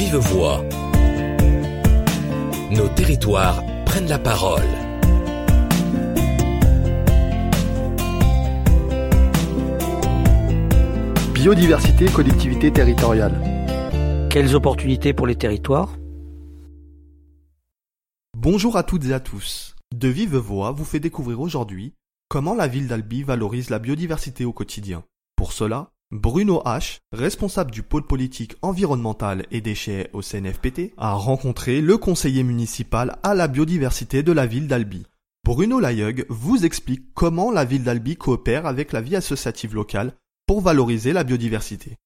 vive voix. Nos territoires prennent la parole. Biodiversité, collectivité territoriale. Quelles opportunités pour les territoires? Bonjour à toutes et à tous. De Vive Voix vous fait découvrir aujourd'hui comment la ville d'Albi valorise la biodiversité au quotidien. Pour cela, Bruno H., responsable du pôle politique environnemental et déchets au CNFPT, a rencontré le conseiller municipal à la biodiversité de la ville d'Albi. Bruno Layeug vous explique comment la ville d'Albi coopère avec la vie associative locale pour valoriser la biodiversité.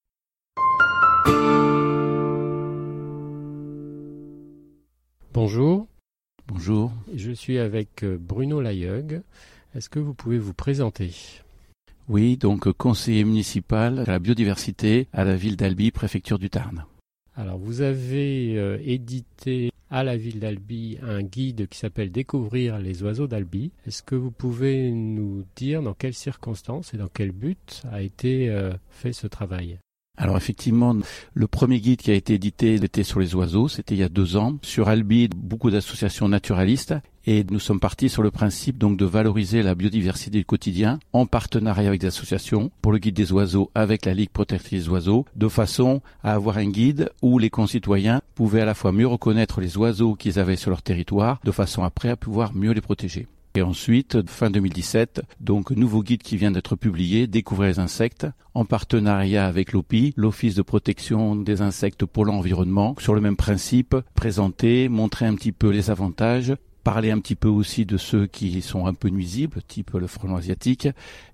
Bonjour. Bonjour. Je suis avec euh, Bruno Layeug. Est-ce que vous pouvez vous présenter? Oui, donc conseiller municipal à la biodiversité à la ville d'Albi, préfecture du Tarn. Alors, vous avez euh, édité à la ville d'Albi un guide qui s'appelle Découvrir les oiseaux d'Albi. Est-ce que vous pouvez nous dire dans quelles circonstances et dans quel but a été euh, fait ce travail? Alors effectivement, le premier guide qui a été édité était sur les oiseaux, c'était il y a deux ans. Sur Albi, beaucoup d'associations naturalistes et nous sommes partis sur le principe donc de valoriser la biodiversité du quotidien en partenariat avec des associations pour le guide des oiseaux avec la Ligue protectrice des oiseaux de façon à avoir un guide où les concitoyens pouvaient à la fois mieux reconnaître les oiseaux qu'ils avaient sur leur territoire de façon après à pouvoir mieux les protéger. Et ensuite, fin 2017, donc nouveau guide qui vient d'être publié, Découvrir les insectes, en partenariat avec l'OPI, l'Office de protection des insectes pour l'environnement, sur le même principe, présenter, montrer un petit peu les avantages, parler un petit peu aussi de ceux qui sont un peu nuisibles, type le frelon asiatique,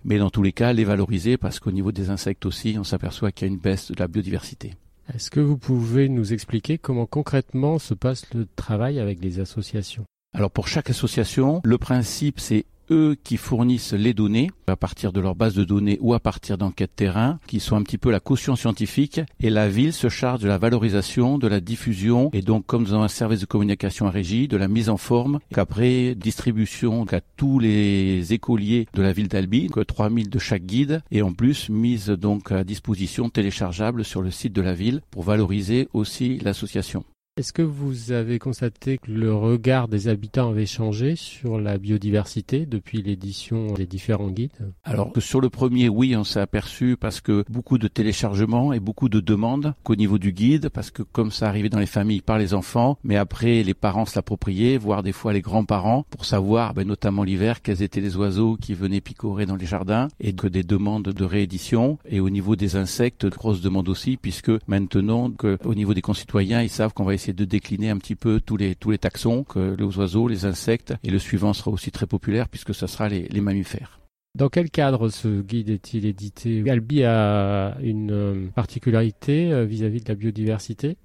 mais dans tous les cas, les valoriser parce qu'au niveau des insectes aussi, on s'aperçoit qu'il y a une baisse de la biodiversité. Est-ce que vous pouvez nous expliquer comment concrètement se passe le travail avec les associations? Alors pour chaque association, le principe c'est eux qui fournissent les données à partir de leur base de données ou à partir d'enquêtes terrain, qui sont un petit peu la caution scientifique, et la ville se charge de la valorisation, de la diffusion, et donc comme dans un service de communication à régie, de la mise en forme, qu'après distribution à tous les écoliers de la ville d'Albi, 3000 de chaque guide, et en plus mise donc à disposition téléchargeable sur le site de la ville pour valoriser aussi l'association. Est-ce que vous avez constaté que le regard des habitants avait changé sur la biodiversité depuis l'édition des différents guides? Alors sur le premier, oui, on s'est aperçu parce que beaucoup de téléchargements et beaucoup de demandes qu'au niveau du guide, parce que comme ça arrivait dans les familles par les enfants, mais après les parents se l'appropriaient, voire des fois les grands-parents, pour savoir, ben, notamment l'hiver, quels étaient les oiseaux qui venaient picorer dans les jardins, et que des demandes de réédition. Et au niveau des insectes, grosses demandes aussi, puisque maintenant, que, au niveau des concitoyens, ils savent qu'on va essayer de décliner un petit peu tous les tous les taxons, que les oiseaux, les insectes, et le suivant sera aussi très populaire puisque ce sera les, mammifères. Dans quel cadre ce guide est-il édité? Albi a une euh, particularité euh, vis-à-vis de la biodiversité?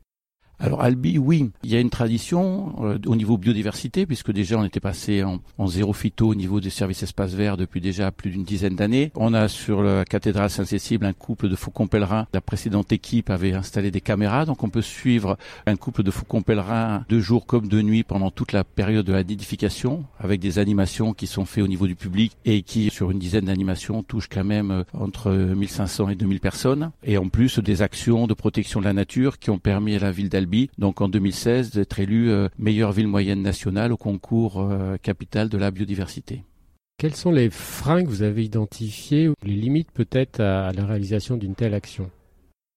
Alors Albi, oui, il y a une tradition euh, au niveau biodiversité, puisque déjà on était passé en, en, zéro phyto au niveau des services espaces verts depuis déjà plus d'une dizaine d'années. On a sur la cathédrale Saint-Cécile un couple de faucons pèlerins. La précédente équipe avait installé des caméras, donc on peut suivre un couple de faucons pèlerins de jour comme de nuit pendant toute la période de la nidification, avec des animations qui sont faites au niveau du public et qui, sur une dizaine d'animations, touchent quand même euh, entre 1500 et 2000 personnes. Et en plus des actions de protection de la nature qui ont permis à la ville d'Albi donc en 2016, d'être élu euh, meilleure ville moyenne nationale au concours euh, capital de la biodiversité. Quels sont les freins que vous avez identifiés ou les limites peut-être à la réalisation d'une telle action?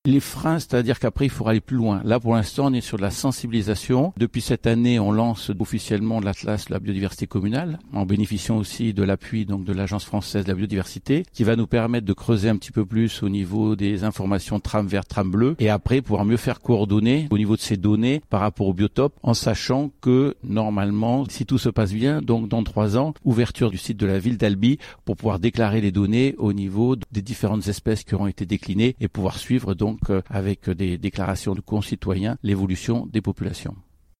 Les freins, c'est-à-dire qu'après il faudra aller plus loin. Là pour l'instant on est sur de la sensibilisation. Depuis cette année on lance officiellement l'Atlas de la biodiversité communale en bénéficiant aussi de l'appui donc de l'Agence française de la biodiversité qui va nous permettre de creuser un petit peu plus au niveau des informations tram vert, tram bleu et après pouvoir mieux faire coordonner au niveau de ces données par rapport au biotope en sachant que normalement si tout se passe bien donc dans trois ans ouverture du site de la ville d'Albi pour pouvoir déclarer les données au niveau des différentes espèces qui auront été déclinées et pouvoir suivre donc donc euh, avec des déclarations de concitoyens, l'évolution des populations.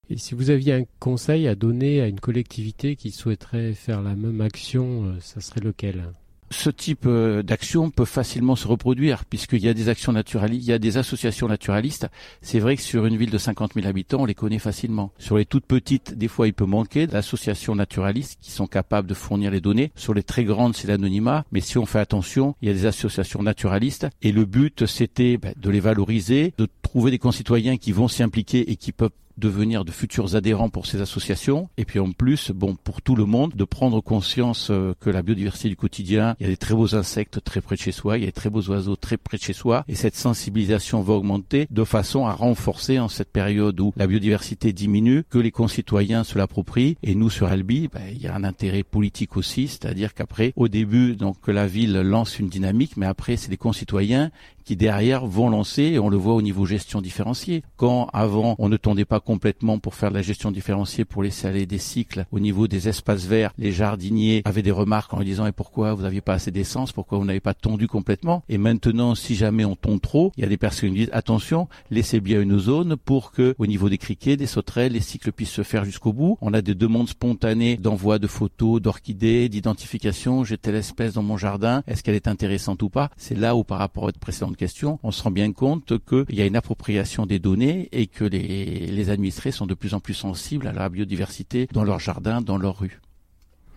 Et si vous aviez un conseil à donner à une collectivité qui souhaiterait faire la même action, euh, ça serait lequel? Ce type euh, d'action peut facilement se reproduire puisqu'il y a des actions naturalistes, il y a des associations naturalistes. C'est vrai que sur une ville de 50 000 habitants, on les connaît facilement. Sur les toutes petites, des fois, il peut manquer d'associations naturalistes qui sont capables de fournir les données. Sur les très grandes, c'est l'anonymat. Mais si on fait attention, il y a des associations naturalistes et le but, c'était ben, de les valoriser, de trouver des concitoyens qui vont s'y impliquer et qui peuvent devenir de futurs adhérents pour ces associations. Et puis en plus, bon, pour tout le monde, de prendre conscience euh, que la biodiversité du quotidien, il y a des très beaux insectes très près de chez soi, il y a des très beaux oiseaux très près de chez soi. Et cette sensibilisation va augmenter de façon à renforcer en cette période où la biodiversité diminue, que les concitoyens se l'approprient. Et nous, sur Albi, ben, il y a un intérêt politique aussi, c'est-à-dire qu'après, au début, donc, la ville lance une dynamique, mais après, c'est les concitoyens qui derrière vont lancer, et on le voit au niveau gestion différenciée. Quand avant on ne tondait pas complètement pour faire de la gestion différenciée, pour laisser aller des cycles au niveau des espaces verts, les jardiniers avaient des remarques en disant et pourquoi vous n'aviez pas assez d'essence, pourquoi vous n'avez pas tondu complètement? Et maintenant, si jamais on tombe trop, il y a des personnes qui disent attention, laissez bien une zone pour que au niveau des criquets, des sauterelles, les cycles puissent se faire jusqu'au bout. On a des demandes spontanées d'envoi de photos, d'orchidées, d'identification. J'ai telle espèce dans mon jardin. Est-ce qu'elle est intéressante ou pas? C'est là où par rapport à votre précédente question, on se rend bien compte qu'il y a une appropriation des données et que les, les administrés sont de plus en plus sensibles à la biodiversité dans leur jardin, dans leur rue.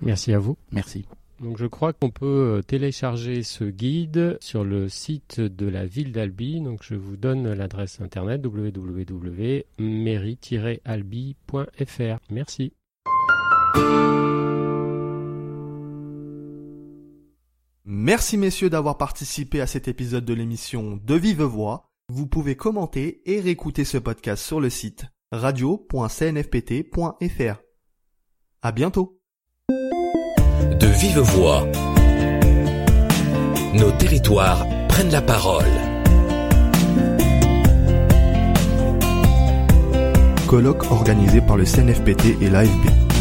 Merci à vous. Merci. Donc je crois qu'on peut euh, télécharger ce guide sur le site de la ville d'Albi. Donc je vous donne l'adresse internet www.mairie-albi.fr. Merci. Merci messieurs d'avoir participé à cet épisode de l'émission De Vive Voix. Vous pouvez commenter et réécouter ce podcast sur le site radio.cnfpt.fr. À bientôt. De vive voix. Nos territoires prennent la parole. Colloque organisé par le CNFPT et l'AFB.